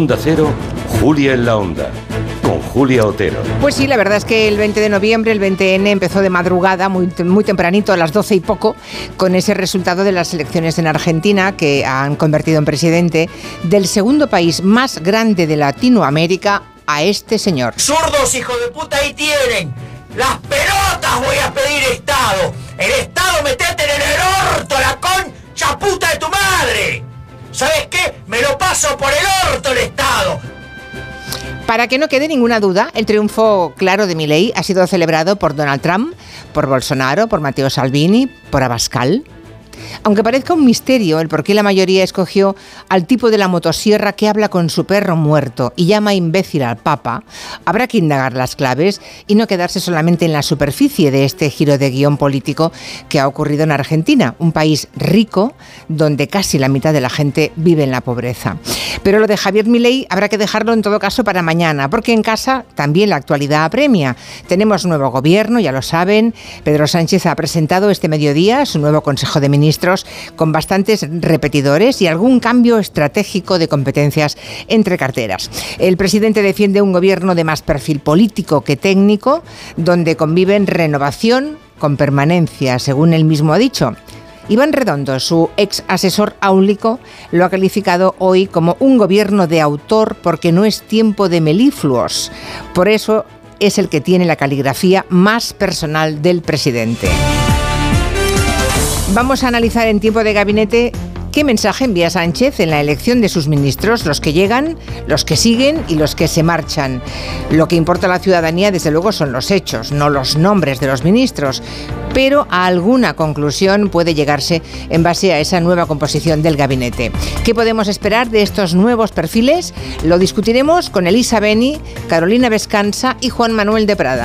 Onda Cero, Julia en la Onda con Julia Otero. Pues sí, la verdad es que el 20 de noviembre, el 20N, empezó de madrugada, muy, muy tempranito, a las 12 y poco, con ese resultado de las elecciones en Argentina, que han convertido en presidente del segundo país más grande de Latinoamérica a este señor. ¡Zurdos, hijo de puta, ahí tienen! ¡Las pelotas voy a pedir Estado! ¡El Estado metete en el orto, lo paso por el orto el Estado. Para que no quede ninguna duda, el triunfo claro de Milei ha sido celebrado por Donald Trump, por Bolsonaro, por Matteo Salvini, por Abascal. Aunque parezca un misterio el por qué la mayoría escogió al tipo de la motosierra que habla con su perro muerto y llama imbécil al Papa, habrá que indagar las claves y no quedarse solamente en la superficie de este giro de guion político que ha ocurrido en Argentina, un país rico donde casi la mitad de la gente vive en la pobreza. Pero lo de Javier Milei habrá que dejarlo en todo caso para mañana, porque en casa también la actualidad apremia. Tenemos nuevo gobierno, ya lo saben. Pedro Sánchez ha presentado este mediodía su nuevo Consejo de Con bastantes repetidores y algún cambio estratégico de competencias entre carteras. El presidente defiende un gobierno de más perfil político que técnico, donde conviven renovación con permanencia, según él mismo ha dicho. Iván Redondo, su ex asesor áulico, lo ha calificado hoy como un gobierno de autor porque no es tiempo de melifluos. Por eso es el que tiene la caligrafía más personal del presidente. Vamos a analizar en tiempo de gabinete ¿Qué mensaje envía Sánchez en la elección de sus ministros, los que llegan, los que siguen y los que se marchan? Lo que importa a la ciudadanía, desde luego, son los hechos, no los nombres de los ministros, pero a alguna conclusión puede llegarse en base a esa nueva composición del gabinete. ¿Qué podemos esperar de estos nuevos perfiles? Lo discutiremos con Elisa Beni, Carolina Vescanza y Juan Manuel de Prada.